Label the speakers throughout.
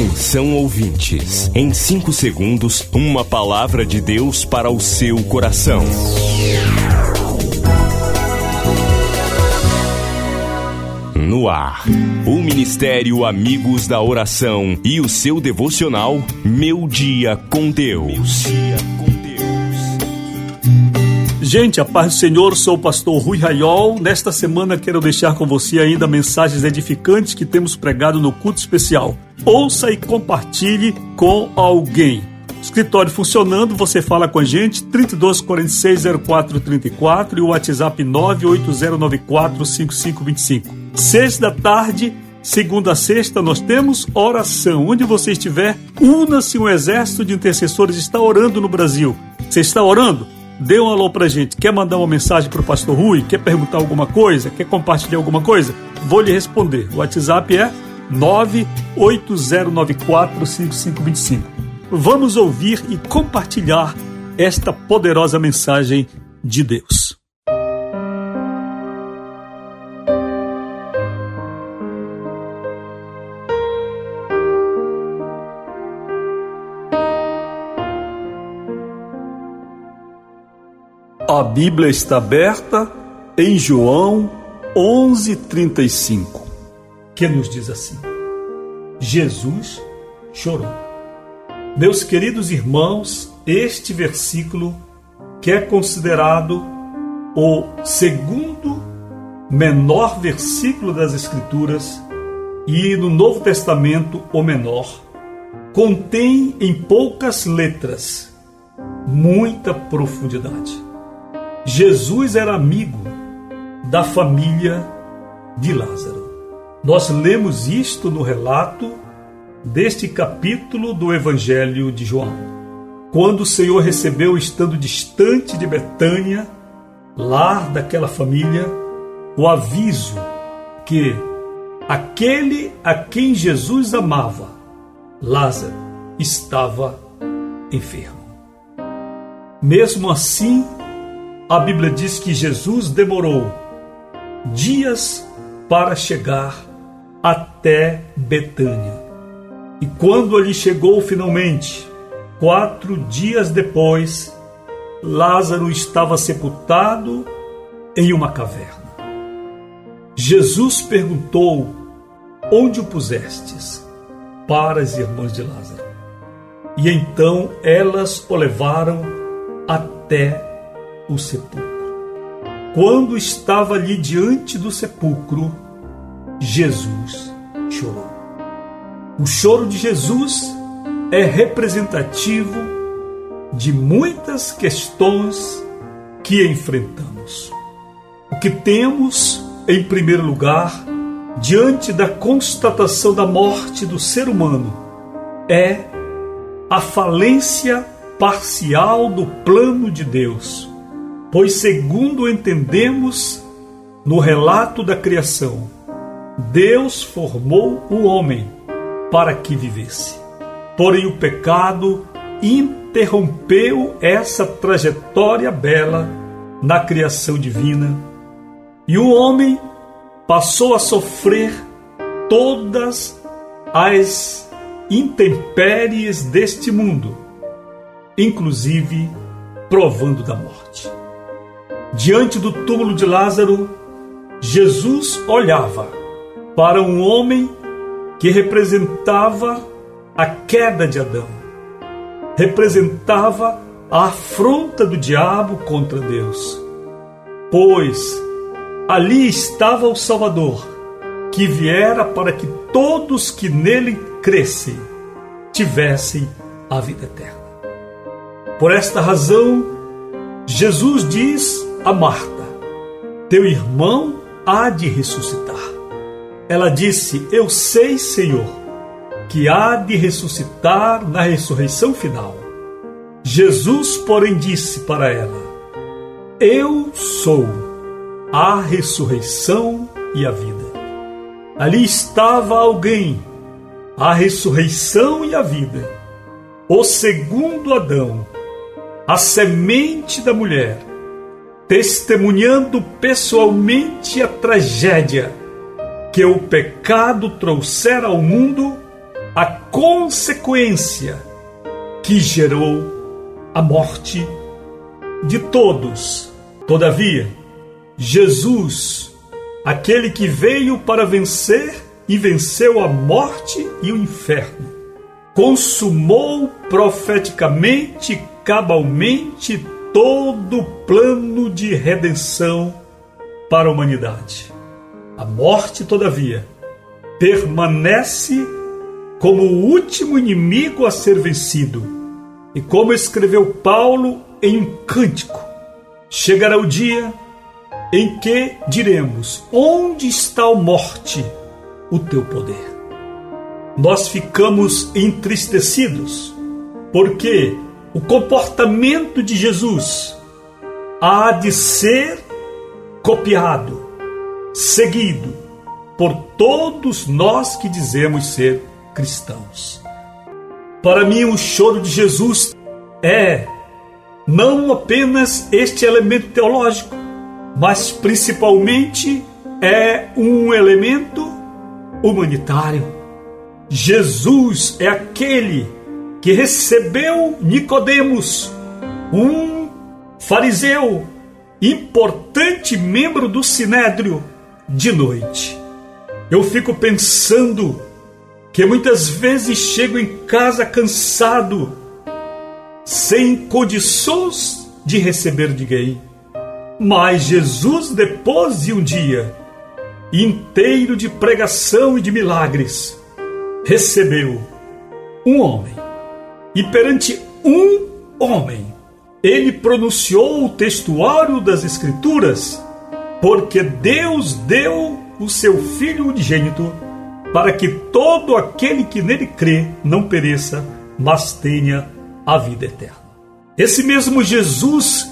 Speaker 1: Atenção ouvintes, em 5 segundos, uma palavra de Deus para o seu coração. No ar, o Ministério Amigos da Oração e o seu devocional Meu Dia com Deus.
Speaker 2: Gente, a paz do Senhor, sou o pastor Rui Raiol. Nesta semana quero deixar com você ainda mensagens edificantes que temos pregado no culto especial. Ouça e compartilhe com alguém. Escritório funcionando, você fala com a gente, 32 46 04 34 e o WhatsApp 98094 5525. Seis da tarde, segunda a sexta, nós temos oração. Onde você estiver, una-se um exército de intercessores, está orando no Brasil. Você está orando? Dê um alô pra gente. Quer mandar uma mensagem pro pastor Rui? Quer perguntar alguma coisa? Quer compartilhar alguma coisa? Vou lhe responder. O WhatsApp é 980945525. Vamos ouvir e compartilhar esta poderosa mensagem de Deus. A Bíblia está aberta em João 11:35, que nos diz assim: Jesus chorou. Meus queridos irmãos, este versículo que é considerado o segundo menor versículo das Escrituras e no Novo Testamento o menor, contém em poucas letras muita profundidade. Jesus era amigo da família de Lázaro. Nós lemos isto no relato deste capítulo do Evangelho de João. Quando o Senhor recebeu, estando distante de Betânia, lar daquela família, o aviso que aquele a quem Jesus amava, Lázaro, estava enfermo. Mesmo assim, a Bíblia diz que Jesus demorou dias para chegar até Betânia. E quando ali chegou finalmente, quatro dias depois, Lázaro estava sepultado em uma caverna. Jesus perguntou: Onde o pusestes? Para as irmãs de Lázaro. E então elas o levaram até o sepulcro. Quando estava ali diante do sepulcro, Jesus chorou. O choro de Jesus é representativo de muitas questões que enfrentamos. O que temos, em primeiro lugar, diante da constatação da morte do ser humano, é a falência parcial do plano de Deus Pois, segundo entendemos no relato da criação, Deus formou o homem para que vivesse. Porém, o pecado interrompeu essa trajetória bela na criação divina e o homem passou a sofrer todas as intempéries deste mundo, inclusive provando da morte. Diante do túmulo de Lázaro, Jesus olhava para um homem que representava a queda de Adão, representava a afronta do diabo contra Deus, pois ali estava o Salvador, que viera para que todos que nele crescem tivessem a vida eterna. Por esta razão, Jesus diz a Marta: Teu irmão há de ressuscitar. Ela disse: Eu sei, Senhor, que há de ressuscitar na ressurreição final. Jesus, porém, disse para ela: Eu sou a ressurreição e a vida. Ali estava alguém, a ressurreição e a vida, o segundo Adão, a semente da mulher testemunhando pessoalmente a tragédia que o pecado trouxera ao mundo a consequência que gerou a morte de todos. Todavia, Jesus, aquele que veio para vencer e venceu a morte e o inferno, consumou profeticamente, cabalmente todo o plano de redenção para a humanidade. A morte, todavia, permanece como o último inimigo a ser vencido. E como escreveu Paulo em um cântico, chegará o dia em que diremos: Onde está a morte, o teu poder? Nós ficamos entristecidos porque o comportamento de Jesus há de ser copiado, seguido por todos nós que dizemos ser cristãos. Para mim, o choro de Jesus é não apenas este elemento teológico, mas principalmente é um elemento humanitário. Jesus é aquele que recebeu Nicodemos, um fariseu, importante membro do sinédrio, de noite. Eu fico pensando que muitas vezes chego em casa cansado, sem condições de receber ninguém. Mas Jesus, depois de um dia inteiro de pregação e de milagres, recebeu um homem. E perante um homem, ele pronunciou o textuário das Escrituras, porque Deus deu o seu Filho unigênito para que todo aquele que nele crê não pereça, mas tenha a vida eterna. Esse mesmo Jesus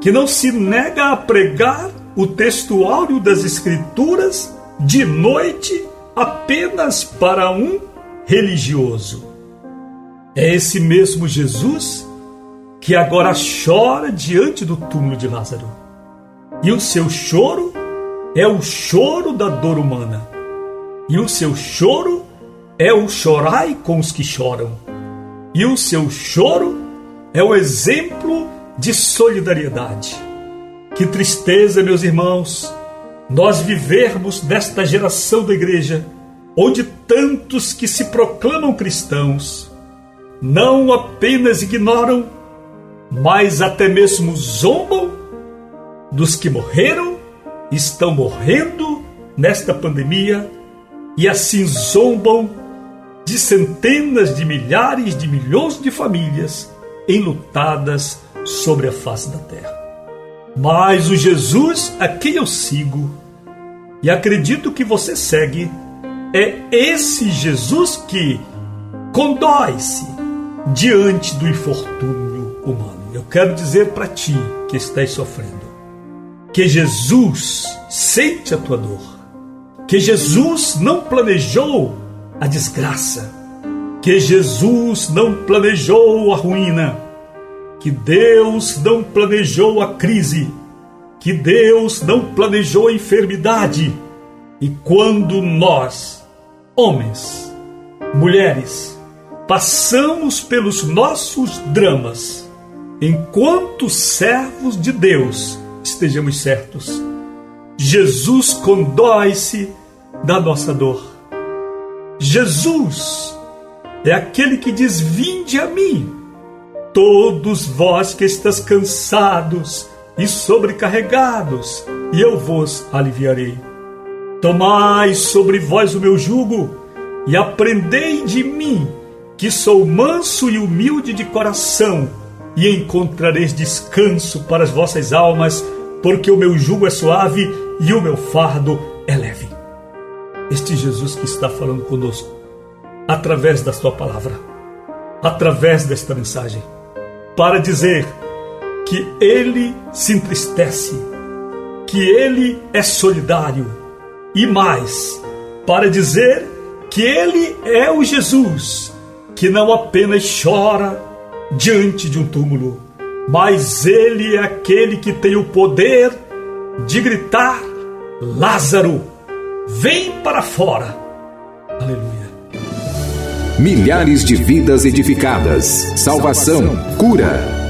Speaker 2: que não se nega a pregar o textuário das Escrituras de noite apenas para um religioso. É esse mesmo Jesus que agora chora diante do túmulo de Lázaro. E o seu choro é o choro da dor humana e o seu choro é o chorai com os que choram. E o seu choro é o exemplo de solidariedade. Que tristeza, meus irmãos, nós vivermos nesta geração da igreja, onde tantos que se proclamam cristãos não apenas ignoram, mas até mesmo zombam dos que morreram, estão morrendo nesta pandemia e assim zombam de centenas de milhares de milhões de famílias enlutadas sobre a face da terra. Mas o Jesus a quem eu sigo e acredito que você segue é esse Jesus que condói-se diante do infortúnio humano. Eu quero dizer para ti que estás sofrendo que Jesus sente a tua dor que Jesus não planejou a desgraça, que Jesus não planejou a ruína, que Deus não planejou a crise, que Deus não planejou a enfermidade. E quando nós, homens, mulheres, passamos pelos nossos dramas, enquanto servos de Deus, estejamos certos Jesus condói-se da nossa dor. Jesus é aquele que diz: Vinde a mim, todos vós que estáis cansados e sobrecarregados, e eu vos aliviarei. Tomai sobre vós o meu jugo e aprendei de mim, que sou manso e humilde de coração, e encontrareis descanso para as vossas almas, porque o meu jugo é suave e o meu fardo é leve. Este Jesus que está falando conosco, através da Sua palavra, através desta mensagem, para dizer que Ele se entristece, que Ele é solidário e mais, para dizer que Ele é o Jesus que não apenas chora diante de um túmulo, mas Ele é aquele que tem o poder de gritar: Lázaro, vem para fora. Aleluia.
Speaker 3: Milhares de vidas edificadas. Salvação, cura.